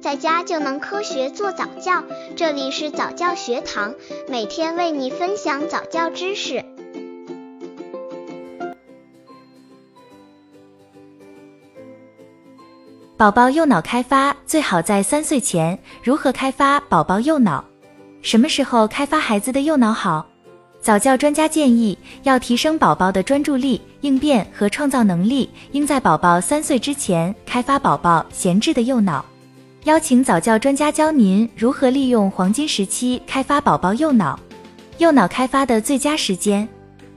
在家就能科学做早教。这里是早教学堂，每天为你分享早教知识。宝宝右脑开发最好在三岁前。如何开发宝宝右脑？什么时候开发孩子的右脑好？早教专家建议，要提升宝宝的专注力、应变和创造能力，应在宝宝三岁之前开发宝宝闲置的右脑。邀请早教专家教您如何利用黄金时期开发宝宝右脑。右脑开发的最佳时间，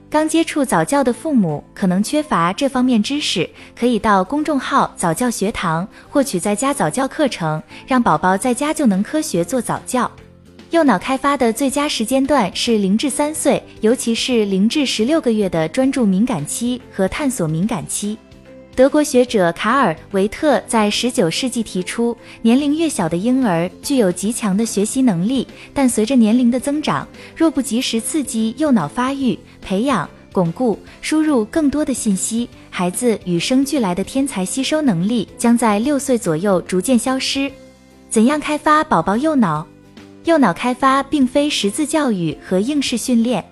刚接触早教的父母可能缺乏这方面知识，可以到公众号早教学堂获取在家早教课程，让宝宝在家就能科学做早教。右脑开发的最佳时间段是零至三岁，尤其是零至十六个月的专注敏感期和探索敏感期。德国学者卡尔维特在十九世纪提出，年龄越小的婴儿具有极强的学习能力，但随着年龄的增长，若不及时刺激右脑发育、培养、巩固、输入更多的信息，孩子与生俱来的天才吸收能力将在六岁左右逐渐消失。怎样开发宝宝右脑？右脑开发并非识字教育和应试训练。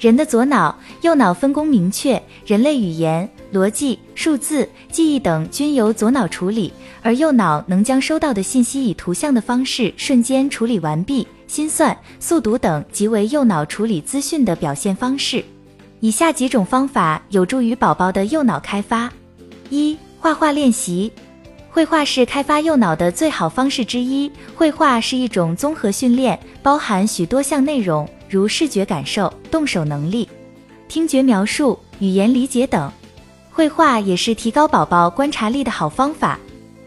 人的左脑、右脑分工明确，人类语言、逻辑、数字、记忆等均由左脑处理，而右脑能将收到的信息以图像的方式瞬间处理完毕。心算、速读等即为右脑处理资讯的表现方式。以下几种方法有助于宝宝的右脑开发：一、画画练习。绘画是开发右脑的最好方式之一。绘画是一种综合训练，包含许多项内容。如视觉感受、动手能力、听觉描述、语言理解等，绘画也是提高宝宝观察力的好方法。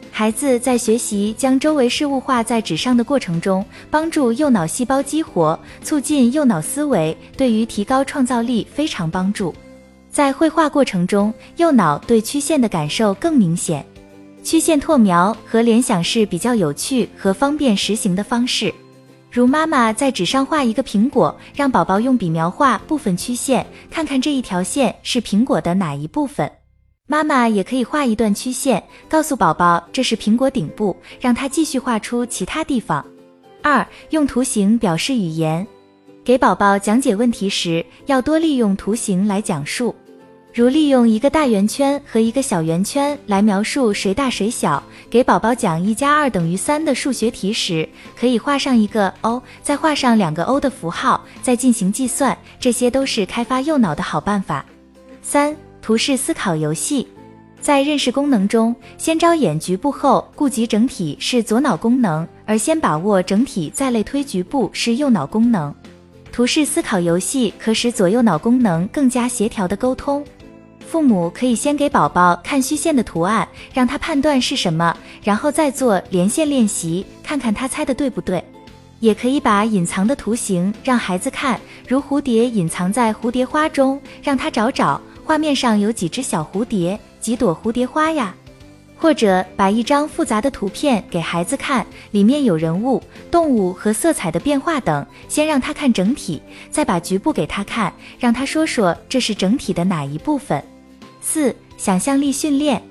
孩子在学习将周围事物画在纸上的过程中，帮助右脑细胞激活，促进右脑思维，对于提高创造力非常帮助。在绘画过程中，右脑对曲线的感受更明显，曲线拓描和联想是比较有趣和方便实行的方式。如妈妈在纸上画一个苹果，让宝宝用笔描画部分曲线，看看这一条线是苹果的哪一部分。妈妈也可以画一段曲线，告诉宝宝这是苹果顶部，让他继续画出其他地方。二、用图形表示语言，给宝宝讲解问题时，要多利用图形来讲述。如利用一个大圆圈和一个小圆圈来描述谁大谁小。给宝宝讲一加二等于三的数学题时，可以画上一个 O，再画上两个 O 的符号，再进行计算。这些都是开发右脑的好办法。三、图示思考游戏，在认识功能中，先着眼局部后顾及整体是左脑功能，而先把握整体再类推局部是右脑功能。图示思考游戏可使左右脑功能更加协调的沟通。父母可以先给宝宝看虚线的图案，让他判断是什么，然后再做连线练习，看看他猜的对不对。也可以把隐藏的图形让孩子看，如蝴蝶隐藏在蝴蝶花中，让他找找画面上有几只小蝴蝶，几朵蝴蝶花呀。或者把一张复杂的图片给孩子看，里面有人物、动物和色彩的变化等，先让他看整体，再把局部给他看，让他说说这是整体的哪一部分。四、想象力训练。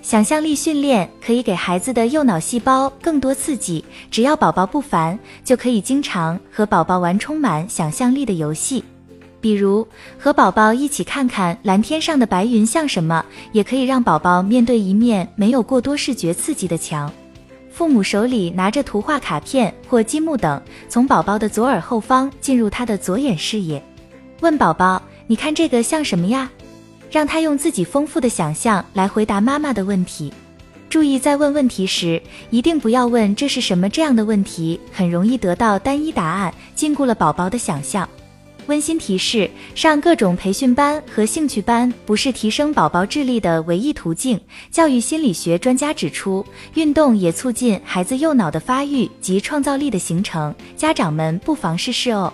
想象力训练可以给孩子的右脑细胞更多刺激，只要宝宝不烦，就可以经常和宝宝玩充满想象力的游戏。比如和宝宝一起看看蓝天上的白云像什么，也可以让宝宝面对一面没有过多视觉刺激的墙。父母手里拿着图画卡片或积木等，从宝宝的左耳后方进入他的左眼视野，问宝宝：“你看这个像什么呀？”让他用自己丰富的想象来回答妈妈的问题。注意，在问问题时，一定不要问这是什么这样的问题，很容易得到单一答案，禁锢了宝宝的想象。温馨提示：上各种培训班和兴趣班不是提升宝宝智力的唯一途径。教育心理学专家指出，运动也促进孩子右脑的发育及创造力的形成，家长们不妨试试哦。